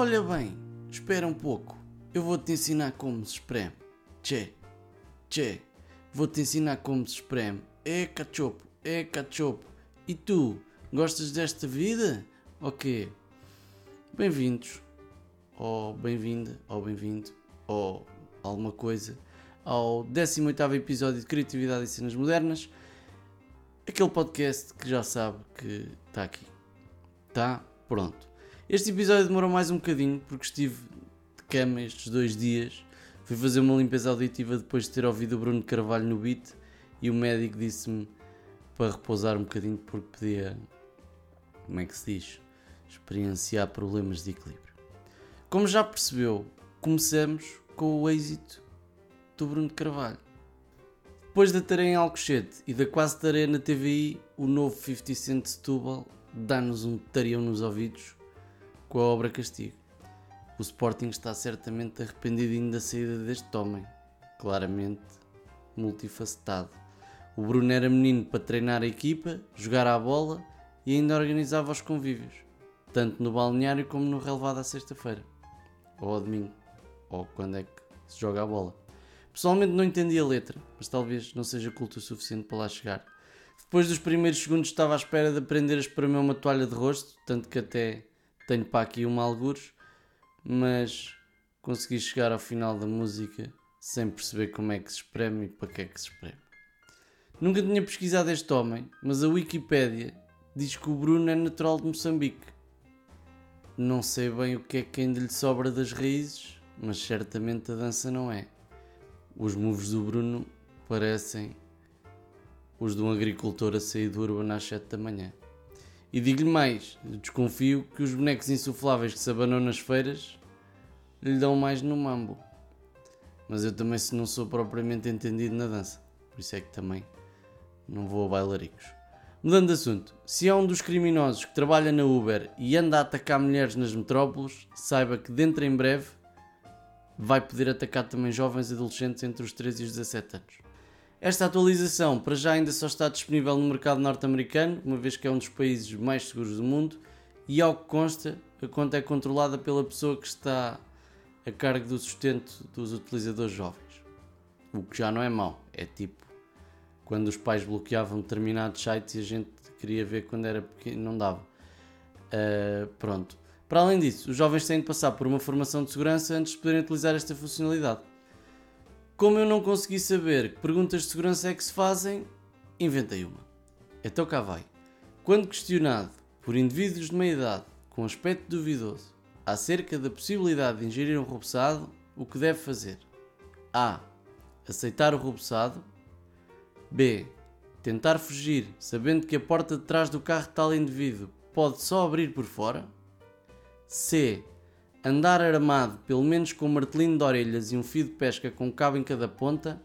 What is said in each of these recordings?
Olha bem, espera um pouco. Eu vou-te ensinar como se espreme. Tchê, tchê, vou-te ensinar como se espreme. É cachopo, é cachopo. E tu, gostas desta vida? Ok. Bem-vindos, ou bem-vinda, ou bem-vindo, ou alguma coisa, ao 18 episódio de Criatividade e Cenas Modernas. Aquele podcast que já sabe que está aqui. Está pronto. Este episódio demorou mais um bocadinho porque estive de cama estes dois dias. Fui fazer uma limpeza auditiva depois de ter ouvido o Bruno Carvalho no beat e o médico disse-me para repousar um bocadinho porque podia, como é que se diz, experienciar problemas de equilíbrio. Como já percebeu, começamos com o êxito do Bruno Carvalho. Depois da tarefa em Alcochete e da quase tarefa na TVI, o novo 50 Cent Setúbal dá-nos um tarião nos ouvidos com a obra Castigo. O Sporting está certamente arrependido da saída deste homem, claramente multifacetado. O Bruno era menino para treinar a equipa, jogar à bola e ainda organizava os convívios, tanto no balneário como no relevado à sexta-feira, ou ao domingo, ou quando é que se joga a bola. Pessoalmente não entendi a letra, mas talvez não seja culto o suficiente para lá chegar. Depois dos primeiros segundos estava à espera de aprender a espremer uma toalha de rosto, tanto que até tenho para aqui uma algures, mas consegui chegar ao final da música sem perceber como é que se espreme e para que é que se espreme. Nunca tinha pesquisado este homem, mas a Wikipédia diz que o Bruno é natural de Moçambique. Não sei bem o que é que ainda lhe sobra das raízes, mas certamente a dança não é. Os moves do Bruno parecem os de um agricultor a sair do urbano às 7 da manhã. E digo-lhe mais, desconfio que os bonecos insufláveis que se abanam nas feiras lhe dão mais no mambo. Mas eu também não sou propriamente entendido na dança, por isso é que também não vou a bailaricos. Mudando de assunto, se é um dos criminosos que trabalha na Uber e anda a atacar mulheres nas metrópoles, saiba que dentro em breve vai poder atacar também jovens adolescentes entre os 13 e os 17 anos. Esta atualização para já ainda só está disponível no mercado norte-americano, uma vez que é um dos países mais seguros do mundo, e ao que consta, a conta é controlada pela pessoa que está a cargo do sustento dos utilizadores jovens. O que já não é mau, é tipo quando os pais bloqueavam determinados sites e a gente queria ver quando era pequeno, não dava. Uh, pronto. Para além disso, os jovens têm de passar por uma formação de segurança antes de poderem utilizar esta funcionalidade. Como eu não consegui saber que perguntas de segurança é que se fazem, inventei uma. Então cá vai. Quando questionado por indivíduos de meia idade com aspecto duvidoso acerca da possibilidade de ingerir um rubeçado, o que deve fazer? A. Aceitar o rubeçado. B. Tentar fugir, sabendo que a porta de trás do carro de tal indivíduo pode só abrir por fora. C andar armado pelo menos com um martelinho de orelhas e um fio de pesca com um cabo em cada ponta,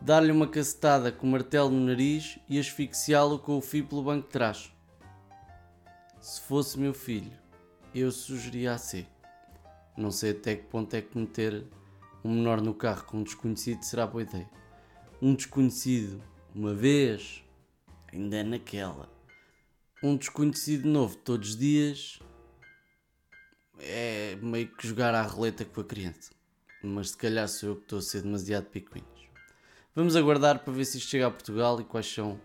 dar-lhe uma cacetada com o martelo no nariz e asfixiá-lo com o fio pelo banco de trás. Se fosse meu filho, eu sugeria a C. Não sei até que ponto é que meter um menor no carro com um desconhecido será boa ideia. Um desconhecido, uma vez, ainda é naquela. Um desconhecido novo todos os dias, é meio que jogar à roleta com a criança. Mas se calhar sou eu que estou a ser demasiado picuinhos. Vamos aguardar para ver se isto chega a Portugal e quais são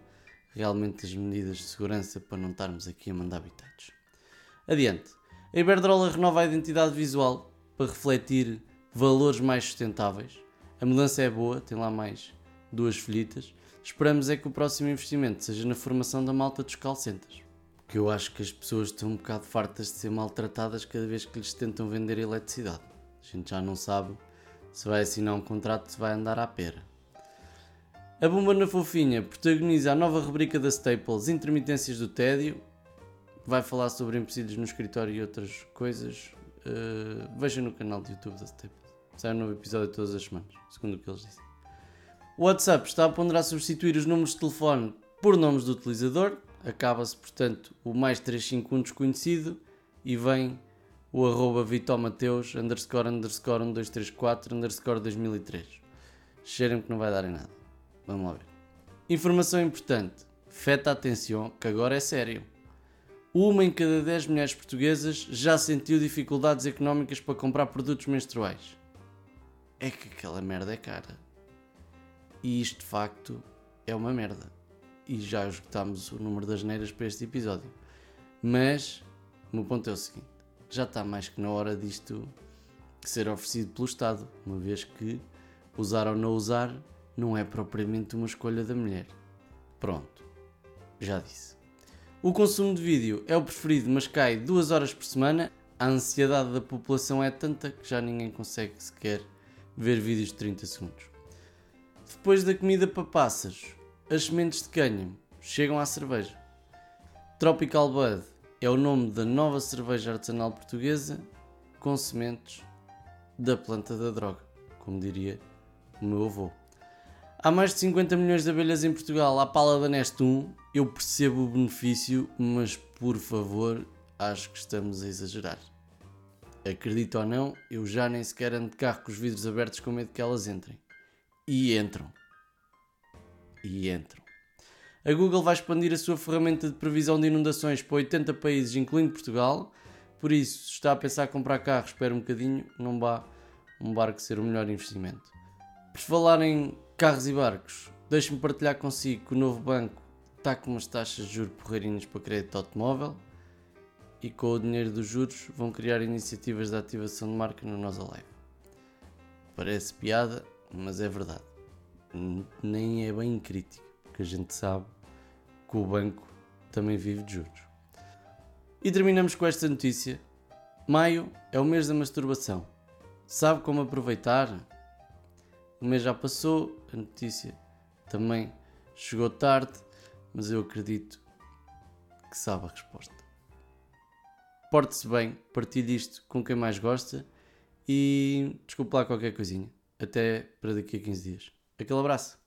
realmente as medidas de segurança para não estarmos aqui a mandar habitados. Adiante. A Iberdrola renova a identidade visual para refletir valores mais sustentáveis. A mudança é boa, tem lá mais duas folhitas. Esperamos é que o próximo investimento seja na formação da malta dos call centers que eu acho que as pessoas estão um bocado fartas de ser maltratadas cada vez que lhes tentam vender eletricidade. A gente já não sabe se vai assinar um contrato, se vai andar à pera. A Bomba na Fofinha protagoniza a nova rubrica da Staples Intermitências do Tédio. Vai falar sobre empecilhos no escritório e outras coisas. Uh, veja no canal do YouTube da Staples. Sai um novo episódio todas as semanas, segundo o que eles dizem. O WhatsApp está a ponderar substituir os números de telefone por nomes do utilizador acaba-se, portanto, o mais 351 desconhecido e vem o arroba vitomateus underscore underscore 1234 underscore 2003. Cheirem que não vai dar em nada. Vamos lá ver. Informação importante. Feta atenção que agora é sério. uma em cada 10 mulheres portuguesas já sentiu dificuldades económicas para comprar produtos menstruais. É que aquela merda é cara. E isto de facto é uma merda. E já esgotámos o número das neiras para este episódio. Mas o meu ponto é o seguinte: já está mais que na hora disto ser oferecido pelo Estado, uma vez que usar ou não usar não é propriamente uma escolha da mulher. Pronto, já disse. O consumo de vídeo é o preferido, mas cai duas horas por semana. A ansiedade da população é tanta que já ninguém consegue sequer ver vídeos de 30 segundos. Depois da comida para pássaros, as sementes de cânhamo chegam à cerveja. Tropical Bud é o nome da nova cerveja artesanal portuguesa com sementes da planta da droga, como diria o meu avô. Há mais de 50 milhões de abelhas em Portugal, à pala da Neste 1. Eu percebo o benefício, mas por favor, acho que estamos a exagerar. Acredito ou não, eu já nem sequer ando de carro com os vidros abertos com medo que elas entrem. E entram. E entram. A Google vai expandir a sua ferramenta de previsão de inundações para 80 países, incluindo Portugal. Por isso, se está a pensar em comprar carro, espera um bocadinho, não vá um barco ser o melhor investimento. Por falar em carros e barcos, deixe-me partilhar consigo que o novo banco está com umas taxas de juros porreirinhas para crédito automóvel e com o dinheiro dos juros vão criar iniciativas de ativação de marca no Nós Alive. Parece piada, mas é verdade. Nem é bem crítico, porque a gente sabe que o banco também vive de juros. E terminamos com esta notícia. Maio é o mês da masturbação. Sabe como aproveitar? O mês já passou, a notícia também chegou tarde, mas eu acredito que sabe a resposta. Porte-se bem, partilhe isto com quem mais gosta e desculpe lá qualquer coisinha. Até para daqui a 15 dias. Aquele abraço.